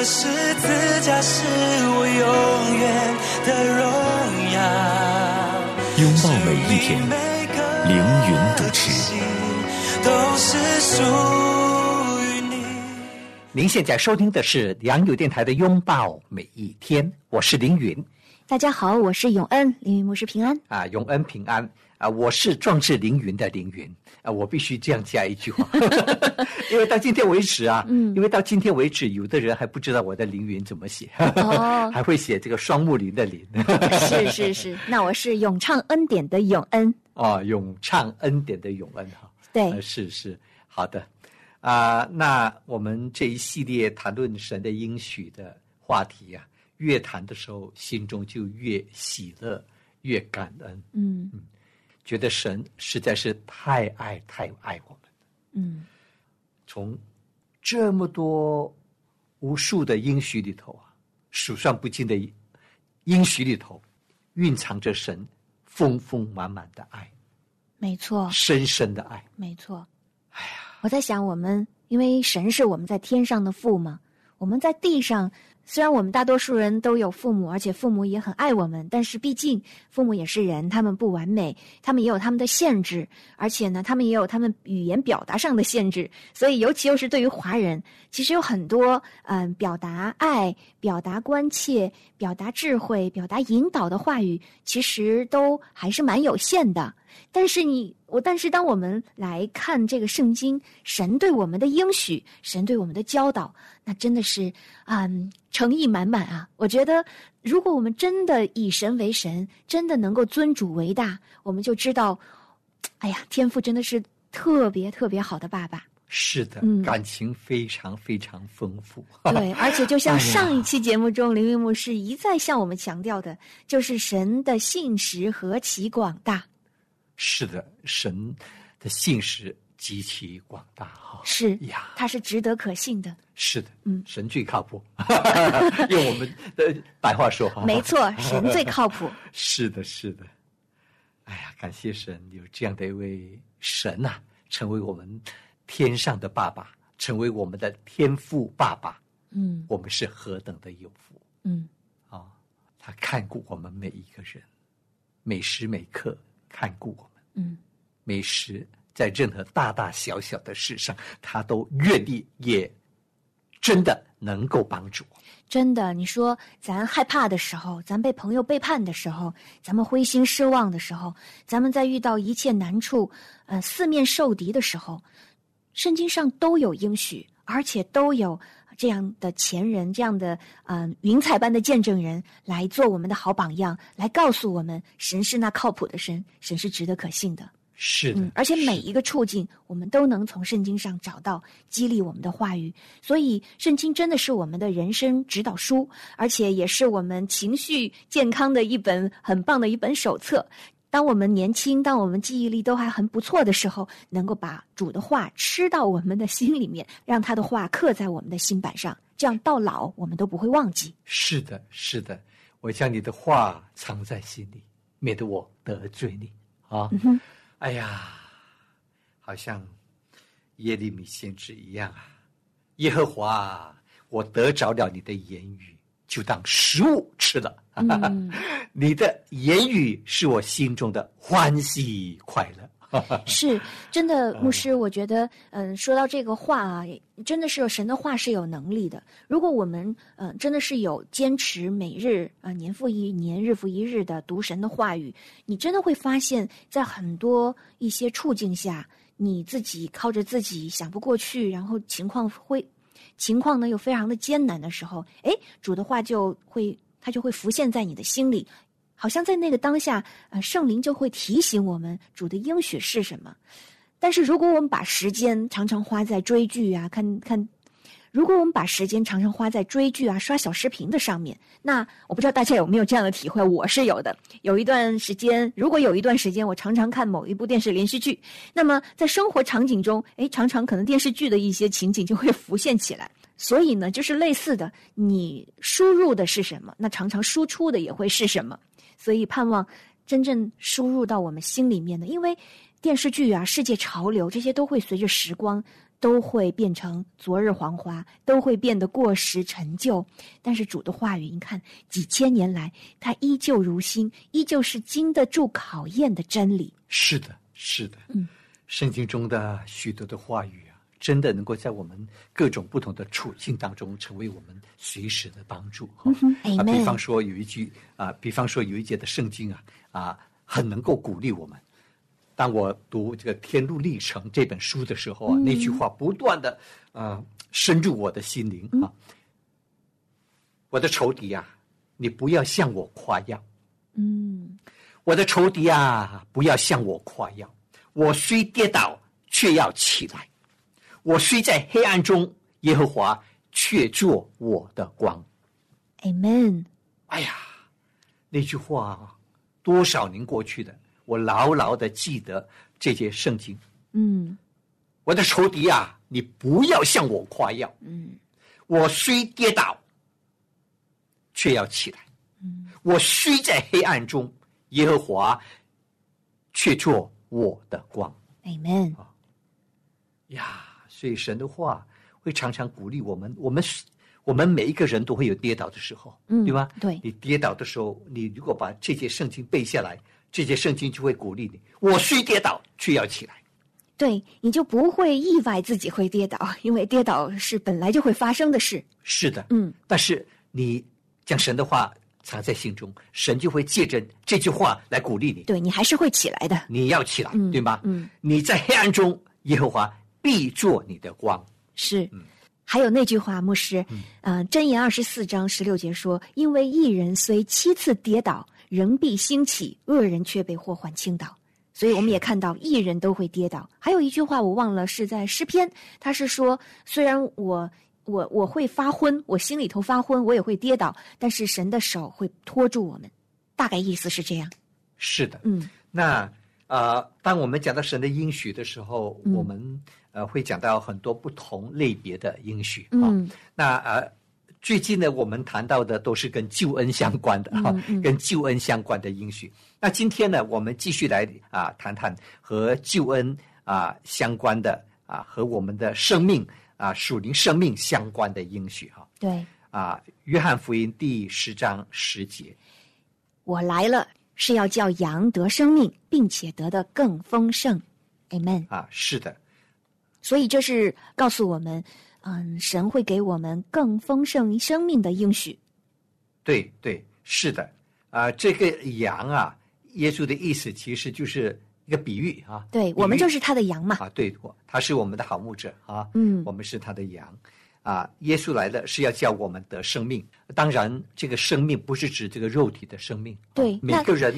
的十字架是我永远的荣耀。拥抱每一天，凌云主持。都是属于你。您现在收听的是良友电台的《拥抱每一天》，我是凌云大家好，我是永恩，凌云牧师平安。啊，永恩平安啊，我是壮志凌云的凌云啊，我必须这样加一句话，因为到今天为止啊，嗯。因为到今天为止，有的人还不知道我的凌云怎么写，哦 还会写这个双木林的林，是是是，那我是咏唱恩典的永恩。哦，咏唱恩典的永恩哈。对。呃，是是好的。啊、那我们这一系列谈论神的应许的话题啊，越谈的时候，心中就越喜乐，越感恩，嗯觉得神实在是太爱太爱我们。嗯从这么多无数的应许里头啊，数算不尽的应许里头，蕴藏着神丰丰满满的爱，没错深深的爱。没错。哎呀，我在想，我们因为神是我们在天上的父嘛，我们在地上。虽然我们大多数人都有父母，而且父母也很爱我们，但是毕竟父母也是人，他们不完美，他们也有他们的限制，而且呢，他们也有他们语言表达上的限制。所以，尤其又是对于华人，其实有很多嗯、表达爱、表达关切、表达智慧、表达引导的话语，其实都还是蛮有限的。但是你我，但是当我们来看这个圣经，神对我们的应许，神对我们的教导，那真的是嗯诚意满满啊！我觉得，如果我们真的以神为神，真的能够尊主为大，我们就知道，哎呀，天父真的是特别特别好的爸爸。是的，嗯感情非常非常丰富。对，而且就像上一期节目中，林云牧师一再向我们强调的，就是神的信实何其广大。是的，神的信实极其广大哈。是呀，他是值得可信的。是的，嗯神最靠谱。用我们的白话说哈，没错，神最靠谱。是的，是的。哎呀，感谢神有这样的一位神呐、成为我们天上的爸爸，成为我们的天父爸爸，嗯我们是何等的有福嗯，啊！他看顾我们每一个人，每时每刻看顾我们。嗯，每时在任何大大小小的事上，他都愿意，也真的能够帮助我。真的，你说咱害怕的时候，咱被朋友背叛的时候，咱们灰心失望的时候，咱们在遇到一切难处，呃，四面受敌的时候，圣经上都有应许，而且都有这样的前人，这样的嗯、呃云彩般的见证人来做我们的好榜样，来告诉我们神是那靠谱的神，神是值得可信的。是的，嗯，而且每一个处境，我们都能从圣经上找到激励我们的话语。所以，圣经真的是我们的人生指导书，而且也是我们情绪健康的一本很棒的一本手册。当我们年轻，当我们记忆力都还很不错的时候，能够把主的话吃到我们的心里面，让他的话刻在我们的心板上，这样到老我们都不会忘记。是的，是的，我将你的话藏在心里，免得我得罪你啊！哼哎呀，好像耶利米先知一样啊！耶和华啊，我得着了你的言语，就当食物吃了。嗯 你的言语是我心中的欢喜快乐。是真的，牧师，我觉得，嗯，说到这个话啊，真的是神的话是有能力的。如果我们，嗯，真的是有坚持每日啊、年复一年、日复一日的读神的话语，你真的会发现，在很多一些处境下，你自己靠着自己想不过去，然后情况会，情况呢又非常的艰难的时候，哎，主的话就会，它就会浮现在你的心里。好像在那个当下，呃，圣灵就会提醒我们主的应许是什么。但是如果我们把时间常常花在追剧啊、看看如果我们把时间常常花在追剧啊、刷小视频的上面，那我不知道大家有没有这样的体会，我是有的。有一段时间，如果有一段时间我常常看某一部电视连续剧，那么在生活场景中，哎，常常可能电视剧的一些情景就会浮现起来。所以呢，就是类似的，你输入的是什么，那常常输出的也会是什么。所以盼望真正输入到我们心里面的，因为电视剧啊、世界潮流这些都会随着时光。都会变成昨日黄花，都会变得过时陈旧。但是主的话语，你看几千年来，它依旧如新，依旧是经得住考验的真理。是的，是的。嗯，圣经中的许多的话语啊，真的能够在我们各种不同的处境当中，成为我们随时的帮助。哈、啊，比方说有一句啊，比方说有一节的圣经啊，啊，很能够鼓励我们。当我读这个《天路历程》这本书的时候啊，那句话不断的啊深入我的心灵啊。我的仇敌啊，你不要向我夸耀。嗯，我的仇敌啊，不要向我夸耀。我虽跌倒，却要起来；我虽在黑暗中，耶和华却做我的光。Amen。哎呀，那句话多少年过去的。我牢牢的记得这些圣经。嗯，我的仇敌啊，你不要向我夸耀。嗯，我虽跌倒，却要起来。嗯，我虽在黑暗中，耶和华却做我的光。Amen。呀，所以神的话会常常鼓励我们。我们我们每一个人都会有跌倒的时候，嗯，对吧？对，你跌倒的时候，你如果把这些圣经背下来。这些圣经就会鼓励你，我虽跌倒，却要起来。对，你就不会意外自己会跌倒，因为跌倒是本来就会发生的事。是的，嗯。但是你将神的话藏在心中，神就会借着这句话来鼓励你。对你还是会起来的。你要起来，嗯、对吗？嗯。你在黑暗中，耶和华必做你的光。是。嗯。还有那句话，牧师，嗯、呃，箴言二十四章十六节说：“因为一人虽七次跌倒。”人必兴起，恶人却被祸患倾倒。所以我们也看到，艺人都会跌倒。还有一句话我忘了，是在诗篇，他是说：虽然我我我会发昏，我心里头发昏，我也会跌倒，但是神的手会托住我们。大概意思是这样。是的，嗯。那呃，当我们讲到神的应许的时候，嗯、我们呃会讲到很多不同类别的应许啊。嗯。那呃。最近呢，我们谈到的都是跟救恩相关的哈，跟救恩相关的应许。那今天呢，我们继续来啊谈谈和救恩啊相关的啊和我们的生命啊属灵生命相关的应许哈。对。啊，约翰福音第十章十节，我来了是要叫羊得生命，并且得的更丰盛。Amen。啊，是的。所以这是告诉我们。嗯，神会给我们更丰盛生命的应许。对对，是的，啊，这个羊啊，耶稣的意思其实就是一个比喻啊。对我们就是他的羊嘛。啊，对，他是我们的好牧者啊。嗯，我们是他的羊。啊，耶稣来了是要叫我们得生命。当然，这个生命不是指这个肉体的生命。对，每个人。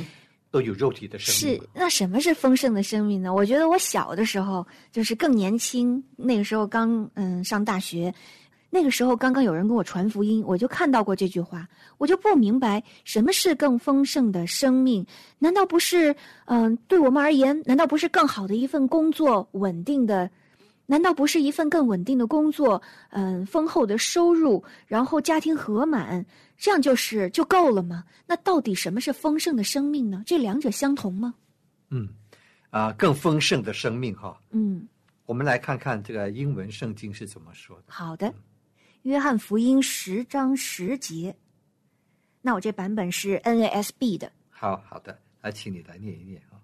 都有肉体的生命是那什么是丰盛的生命呢？我觉得我小的时候就是更年轻，那个时候刚嗯上大学，那个时候刚刚有人跟我传福音，我就看到过这句话，我就不明白什么是更丰盛的生命？难道不是嗯对我们而言，难道不是更好的一份工作，稳定的？难道不是一份更稳定的工作？嗯，丰厚的收入，然后家庭和满，这样就是就够了吗？那到底什么是丰盛的生命呢？这两者相同吗？嗯，啊，更丰盛的生命哈。嗯，我们来看看这个英文圣经是怎么说的。好的，《约翰福音》十章十节。那我这版本是 NASB 的。好好的，来，请你来念一念啊。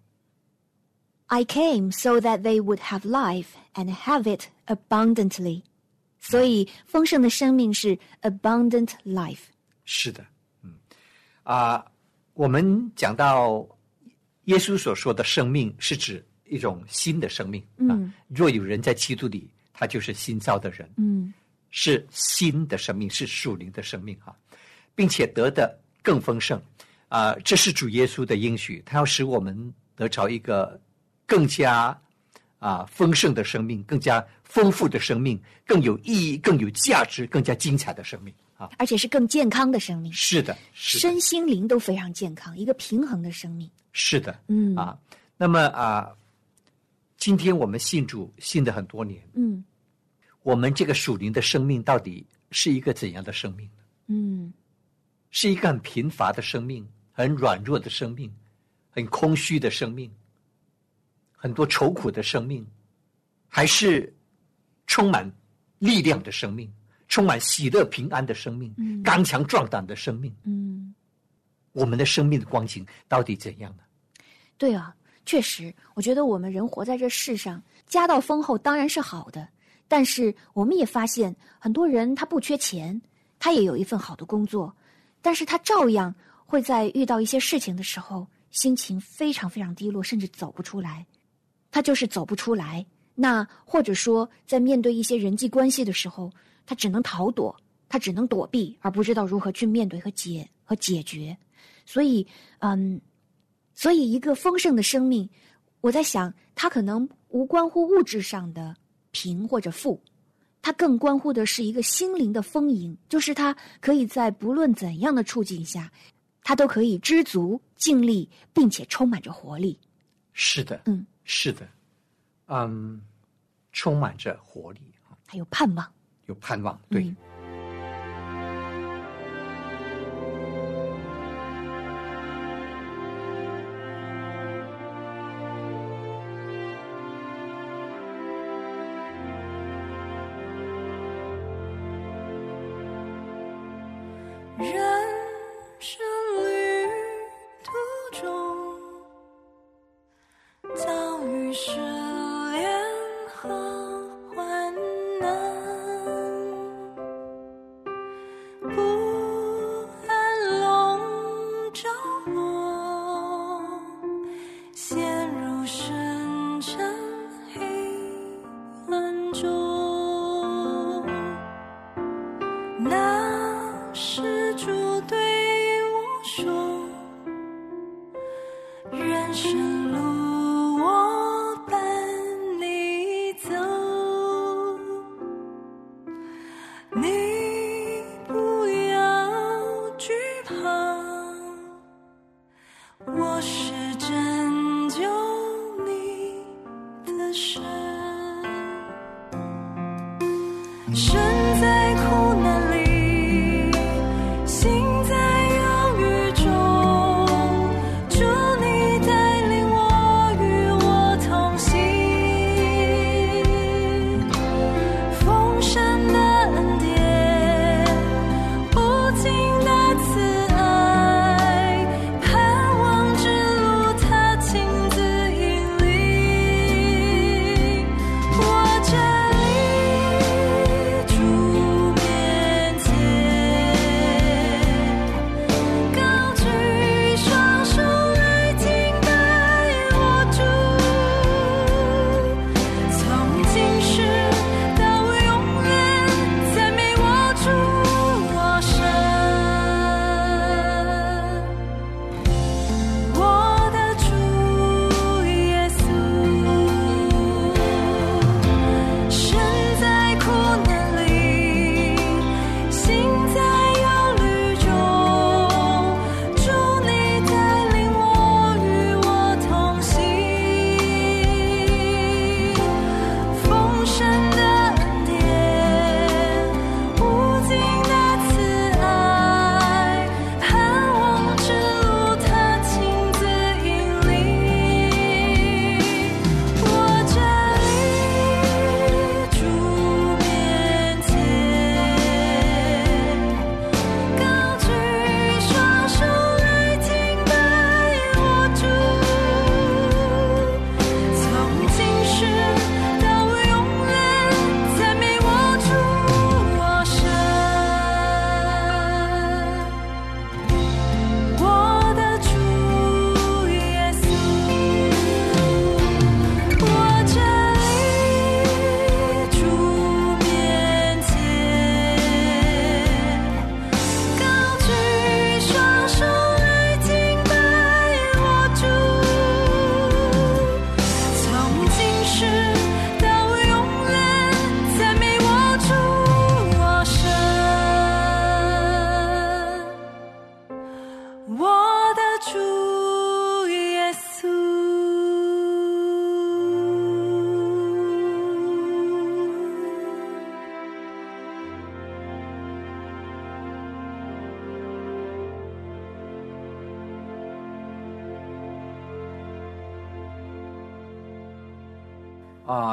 I came so that they would have life and have it abundantly。所以，丰盛的生命是 abundant life。是的，嗯，啊，我们讲到耶稣所说的生命，是指一种新的生命。嗯，若有人在基督里，他就是新造的人。嗯，是新的生命，是属灵的生命哈，并且得的更丰盛。啊，这是主耶稣的应许，他要使我们得着一个更加啊丰盛的生命，更加丰富的生命，更有意义、更有价值、更加精彩的生命。啊！而且是更健康的生命，是的，是的。身心灵都非常健康，一个平衡的生命。是的，嗯。啊，那么啊，今天我们信主信了很多年，嗯。我们这个属灵的生命到底是一个怎样的生命呢？嗯。是一个很贫乏的生命，很软弱的生命，很空虚的生命，很多愁苦的生命，还是充满力量的生命，充满喜乐平安的生命，嗯刚强壮胆的生命？嗯，我们的生命的光景到底怎样呢？对啊，确实，我觉得我们人活在这世上，家道丰厚当然是好的，但是我们也发现很多人他不缺钱，他也有一份好的工作，但是他照样会在遇到一些事情的时候，心情非常非常低落，甚至走不出来。他就是走不出来。那或者说，在面对一些人际关系的时候，他只能逃躲，他只能躲避，而不知道如何去面对和解和解决。所以，嗯，所以一个丰盛的生命，我在想，它可能无关乎物质上的贫或者富，它更关乎的是一个心灵的丰盈，就是他可以在不论怎样的处境下，他都可以知足、尽力，并且充满着活力。是的，嗯，是的，嗯，充满着活力，还有盼望。有盼望，对。嗯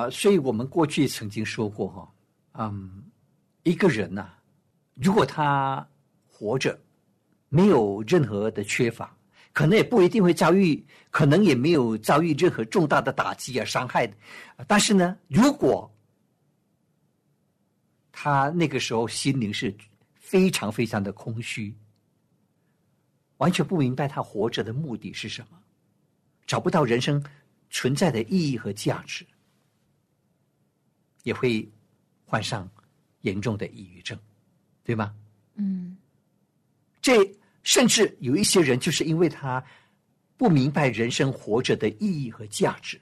所以我们过去曾经说过哈，嗯，一个人呐、如果他活着没有任何的缺乏，可能也不一定会遭遇，可能也没有遭遇任何重大的打击啊、伤害。但是呢，如果他那个时候心灵是非常非常的空虚，完全不明白他活着的目的是什么，找不到人生存在的意义和价值，也会患上严重的抑郁症，对吗？嗯这甚至有一些人就是因为他不明白人生活着的意义和价值，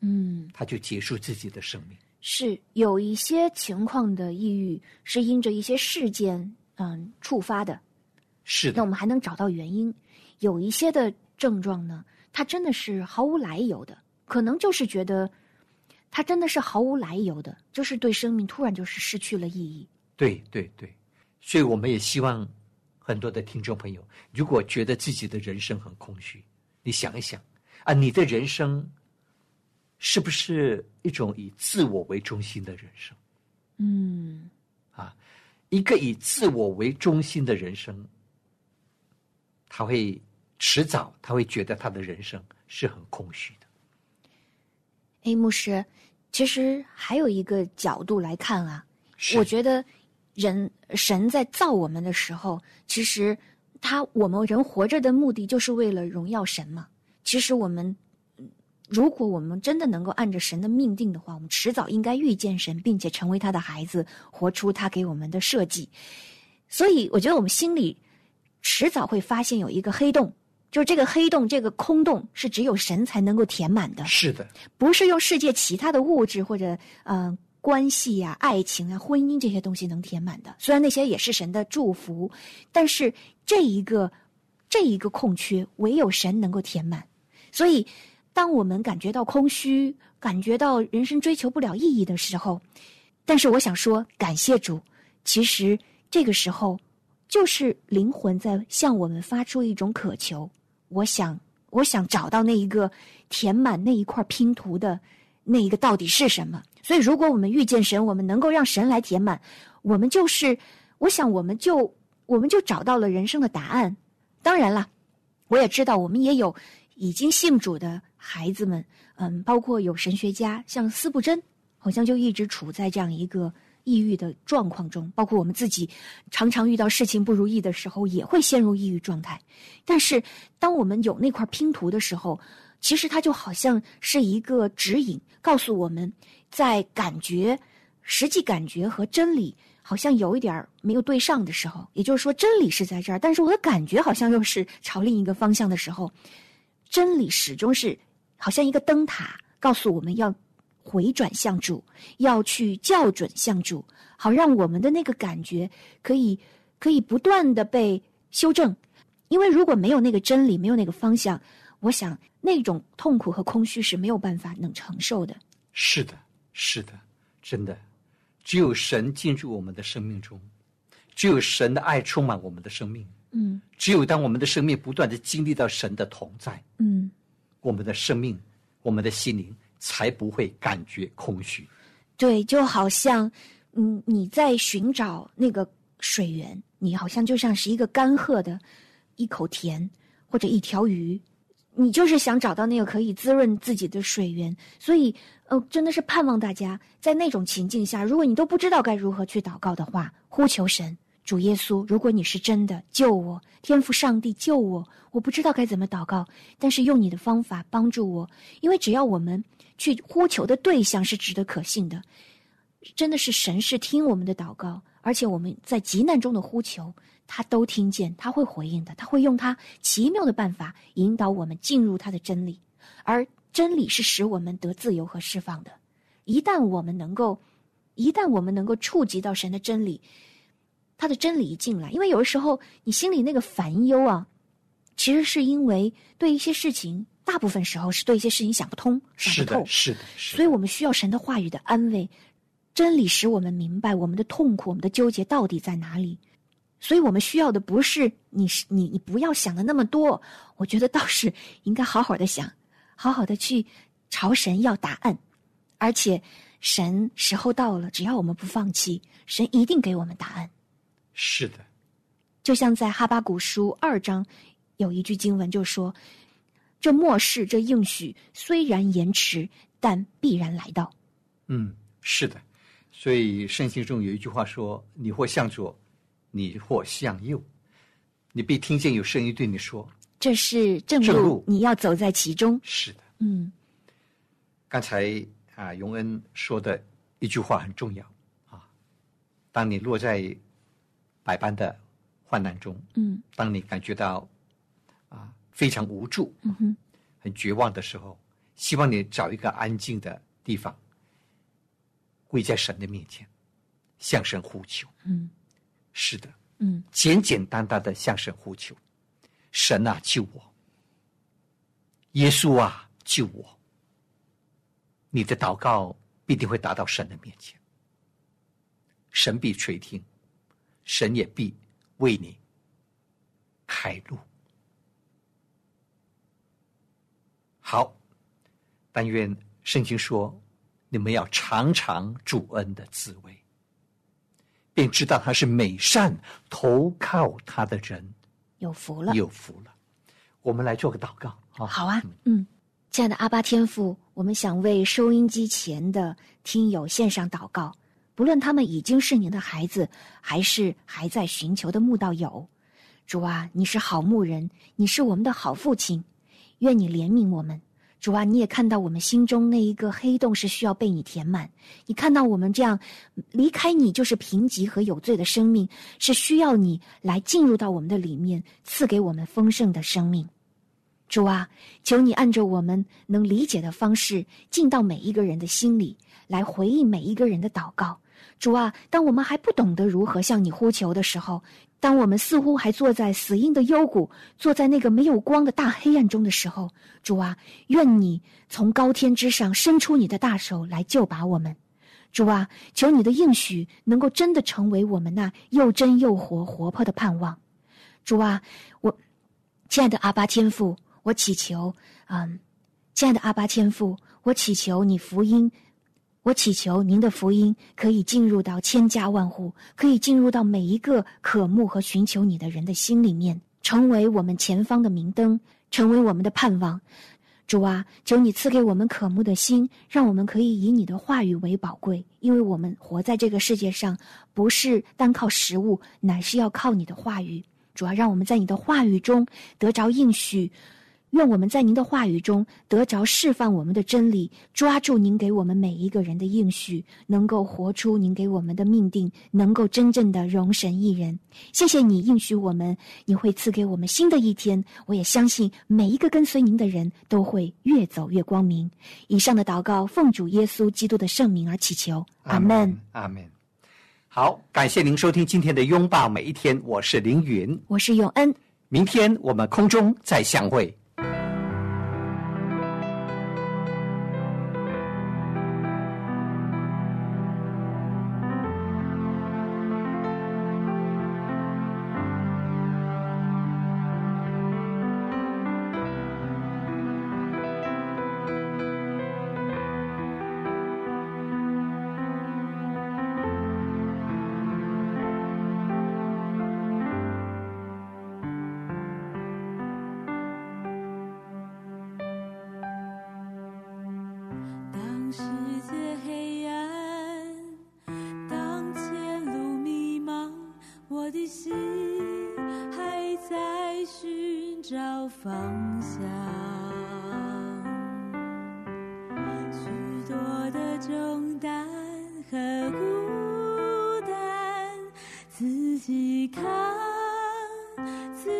嗯，他就结束自己的生命。是有一些情况的抑郁是因着一些事件嗯触发的，是的那我，们还能找到原因。有一些的症状呢，它真的是毫无来由的，可能就是觉得它真的是毫无来由的，就是对生命突然就是失去了意义。对对对，所以我们也希望很多的听众朋友，如果觉得自己的人生很空虚，你想一想啊，你的人生是不是一种以自我为中心的人生？嗯啊，一个以自我为中心的人生，他会迟早他会觉得他的人生是很空虚的。哎，牧师，其实还有一个角度来看啊，我觉得人神在造我们的时候，其实他我们人活着的目的就是为了荣耀神嘛。其实我们嗯如果我们真的能够按着神的命定的话，我们迟早应该遇见神，并且成为他的孩子，活出他给我们的设计。所以，我觉得我们心里迟早会发现有一个黑洞，就是这个黑洞、这个空洞是只有神才能够填满的。是的，不是用世界其他的物质或者呃关系呀、爱情啊、婚姻这些东西能填满的。虽然那些也是神的祝福，但是这一个这一个空缺，唯有神能够填满。所以，当我们感觉到空虚，感觉到人生追求不了意义的时候，但是我想说，感谢主，其实这个时候就是灵魂在向我们发出一种渴求。我想，我想找到那一个填满那一块拼图的那一个到底是什么。所以，如果我们遇见神，我们能够让神来填满，我们就是，我想我们就我们就找到了人生的答案。当然了，我也知道我们也有已经信主的孩子们，嗯，包括有神学家，像司布真，好像就一直处在这样一个抑郁的状况中。包括我们自己，常常遇到事情不如意的时候，也会陷入抑郁状态。但是，当我们有那块拼图的时候，其实它就好像是一个指引，告诉我们，在感觉、实际感觉和真理好像有一点没有对上的时候，也就是说，真理是在这儿，但是我的感觉好像又是朝另一个方向的时候，真理始终是好像一个灯塔，告诉我们要回转向主，要去校准向主，好让我们的那个感觉可以可以不断的被修正。因为如果没有那个真理，没有那个方向，我想那种痛苦和空虚是没有办法能承受的。是的，是的，真的，只有神进入我们的生命中，只有神的爱充满我们的生命，嗯只有当我们的生命不断的经历到神的同在，嗯，我们的生命，我们的心灵才不会感觉空虚。对，就好像嗯你在寻找那个水源，你好像就像是一个干涸的一口田或者一条鱼，你就是想找到那个可以滋润自己的水源，所以呃，真的是盼望大家在那种情境下，如果你都不知道该如何去祷告的话，呼求神。主耶稣，如果你是真的救我，天父上帝救我，我不知道该怎么祷告，但是用你的方法帮助我，因为只要我们去呼求的对象是值得可信的，真的是神是听我们的祷告，而且我们在急难中的呼求，他都听见，他会回应的，他会用他奇妙的办法引导我们进入他的真理，而真理是使我们得自由和释放的。一旦我们能够，一旦我们能够触及到神的真理，他的真理一进来，因为有的时候你心里那个烦忧啊，其实是因为对一些事情，大部分时候是对一些事情想不通、想不透是的，，是的，是的。所以我们需要神的话语的安慰，真理使我们明白我们的痛苦、我们的纠结到底在哪里。所以我们需要的不是你是你你不要想的那么多，我觉得倒是应该好好的想，好好的去朝神要答案，而且神时候到了，只要我们不放弃，神一定给我们答案。是的，就像在哈巴古书二章有一句经文就说：“这末世这应许虽然延迟，但必然来到。嗯，是的。所以圣经中有一句话说：“你或向左，你或向右，你必听见有声音对你说。这是正路，你要走在其中。”是的。嗯，刚才啊，荣恩说的一句话很重要啊。当你落在百般的患难中，嗯。当你感觉到啊非常无助、嗯哼，很绝望的时候，希望你找一个安静的地方，跪在神的面前，向神呼求。嗯。是的，嗯。简简单单的向神呼求：神啊，救我！耶稣啊，救我！你的祷告必定会达到神的面前，神必垂听，神也必为你开路。好，但愿圣经说，你们要尝尝主恩的滋味，便知道他是美善，投靠他的人有福了。有福了。我们来做个祷告啊！好啊，嗯，亲爱的阿巴天父，我们想为收音机前的听友献上祷告，不论他们已经是您的孩子，还是还在寻求的慕道友，主啊，你是好牧人，你是我们的好父亲，愿你怜悯我们。主啊，你也看到我们心中那一个黑洞是需要被你填满，你看到我们这样离开你就是贫瘠和有罪的生命，是需要你来进入到我们的里面，赐给我们丰盛的生命。主啊，求你按着我们能理解的方式，进到每一个人的心里，来回应每一个人的祷告。主啊，当我们还不懂得如何向你呼求的时候，当我们似乎还坐在死荫的幽谷，坐在那个没有光的大黑暗中的时候，主啊，愿你从高天之上伸出你的大手来救拔我们。主啊，求你的应许能够真的成为我们那又真又活、活泼的盼望。主啊，我亲爱的阿巴天父，我祈求，嗯，亲爱的阿巴天父，我祈求你福音，我祈求您的福音可以进入到千家万户，可以进入到每一个渴慕和寻求你的人的心里面，成为我们前方的明灯，成为我们的盼望。主啊，求你赐给我们渴慕的心，让我们可以以你的话语为宝贵，因为我们活在这个世界上，不是单靠食物，乃是要靠你的话语。主啊，让我们在你的话语中得着应许，愿我们在您的话语中得着释放我们的真理，抓住您给我们每一个人的应许，能够活出您给我们的命定，能够真正的容神一人。谢谢你应许我们，你会赐给我们新的一天。我也相信每一个跟随您的人都会越走越光明。以上的祷告奉主耶稣基督的圣名而祈求，阿门。，阿门。好，感谢您收听今天的拥抱每一天，我是凌云，我是永恩。明天我们空中再相会。方向。许多的重担和孤单，自己扛，自